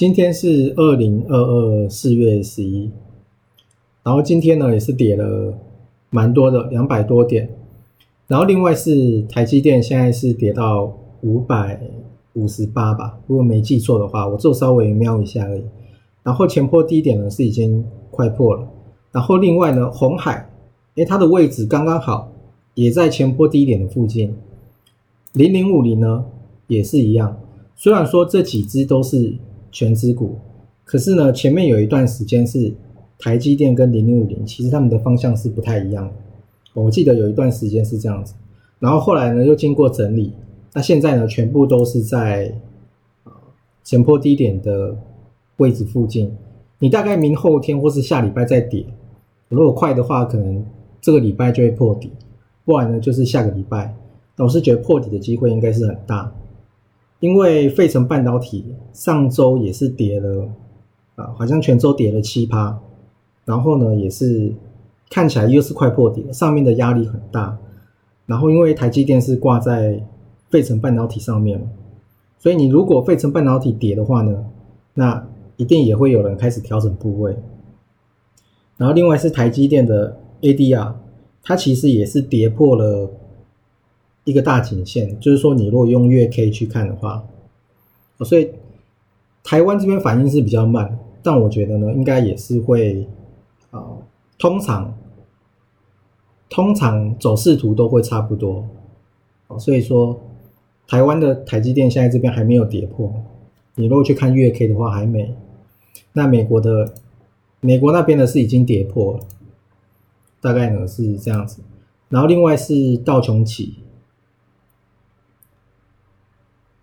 今天是二零二二四月十一，然后今天呢也是跌了蛮多的，两百多点。然后另外是台积电现在是跌到五百五十八吧，如果没记错的话，我就稍微瞄一下而已。然后前坡低点呢是已经快破了。然后另外呢，红海，诶，它的位置刚刚好，也在前坡低点的附近。零零五零呢也是一样，虽然说这几只都是。全资股，可是呢，前面有一段时间是台积电跟零零五零，其实他们的方向是不太一样的。我记得有一段时间是这样子，然后后来呢又经过整理，那现在呢全部都是在前坡低点的位置附近。你大概明后天或是下礼拜再跌，如果快的话，可能这个礼拜就会破底，不然呢就是下个礼拜。我是觉得破底的机会应该是很大。因为费城半导体上周也是跌了啊，好像全周跌了七趴，然后呢也是看起来又是快破底了，上面的压力很大。然后因为台积电是挂在费城半导体上面所以你如果费城半导体跌的话呢，那一定也会有人开始调整部位。然后另外是台积电的 ADR，它其实也是跌破了。一个大颈线，就是说，你如果用月 K 去看的话，所以台湾这边反应是比较慢，但我觉得呢，应该也是会啊，通常通常走势图都会差不多，所以说台湾的台积电现在这边还没有跌破，你如果去看月 K 的话还没，那美国的美国那边呢是已经跌破了，大概呢是这样子，然后另外是道琼起。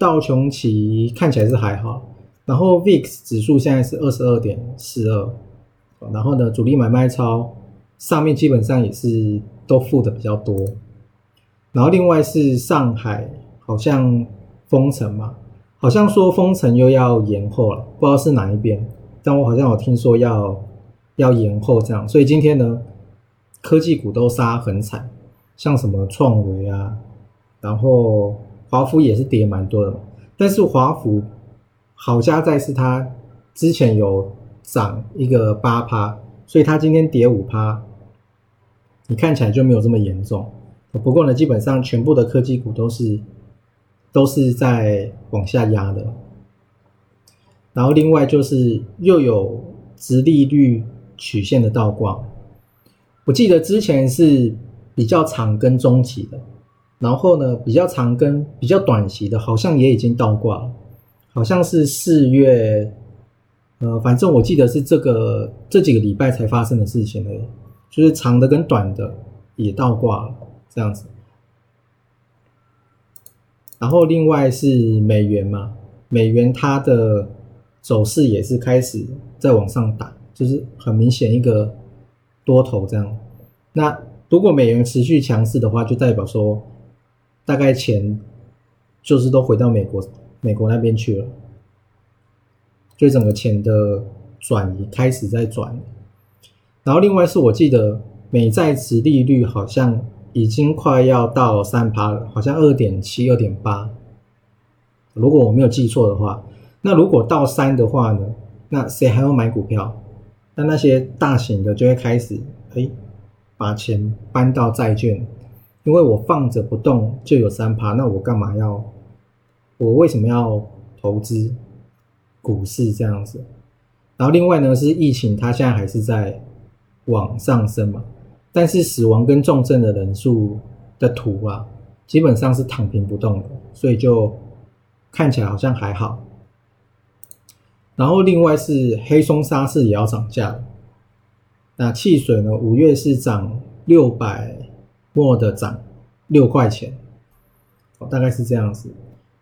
道琼奇看起来是还好，然后 VIX 指数现在是二十二点四二，然后呢，主力买卖超上面基本上也是都负的比较多，然后另外是上海好像封城嘛，好像说封城又要延后了，不知道是哪一边，但我好像有听说要要延后这样，所以今天呢，科技股都杀很惨，像什么创维啊，然后。华孚也是跌蛮多的嘛，但是华孚好加在是它之前有涨一个八趴，所以它今天跌五趴，你看起来就没有这么严重。不过呢，基本上全部的科技股都是都是在往下压的。然后另外就是又有直利率曲线的倒挂，我记得之前是比较长跟中期的。然后呢，比较长跟比较短期的，好像也已经倒挂了，好像是四月，呃，反正我记得是这个这几个礼拜才发生的事情而已，就是长的跟短的也倒挂了这样子。然后另外是美元嘛，美元它的走势也是开始在往上打，就是很明显一个多头这样。那如果美元持续强势的话，就代表说。大概钱就是都回到美国美国那边去了，就整个钱的转移开始在转。然后另外是我记得美债值利率好像已经快要到三趴了，好像二点七、二点八。如果我没有记错的话，那如果到三的话呢？那谁还要买股票？那那些大型的就会开始哎，把钱搬到债券。因为我放着不动就有三趴，那我干嘛要？我为什么要投资股市这样子？然后另外呢是疫情，它现在还是在往上升嘛，但是死亡跟重症的人数的图啊，基本上是躺平不动的，所以就看起来好像还好。然后另外是黑松沙士也要涨价，那汽水呢？五月是涨六百。末的涨六块钱，大概是这样子。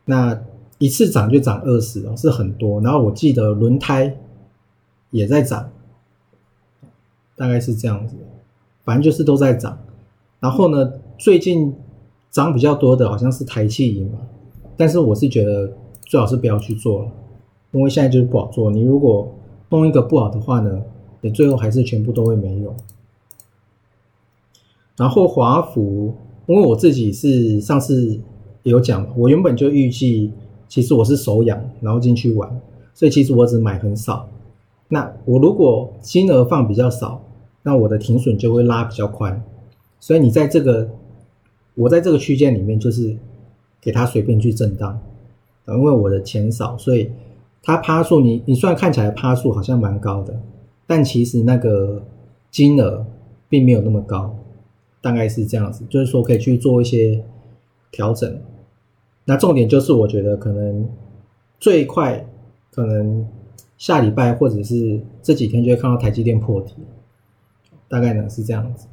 那一次涨就涨二十哦，是很多。然后我记得轮胎也在涨，大概是这样子。反正就是都在涨。然后呢，最近涨比较多的好像是台气银嘛，但是我是觉得最好是不要去做了，因为现在就是不好做。你如果弄一个不好的话呢，你最后还是全部都会没用。然后华福，因为我自己是上次有讲，我原本就预计，其实我是手痒，然后进去玩，所以其实我只买很少。那我如果金额放比较少，那我的停损就会拉比较宽。所以你在这个，我在这个区间里面就是给它随便去震荡，因为我的钱少，所以它趴数你你虽然看起来趴数好像蛮高的，但其实那个金额并没有那么高。大概是这样子，就是说可以去做一些调整。那重点就是，我觉得可能最快可能下礼拜或者是这几天就会看到台积电破底，大概呢是这样子。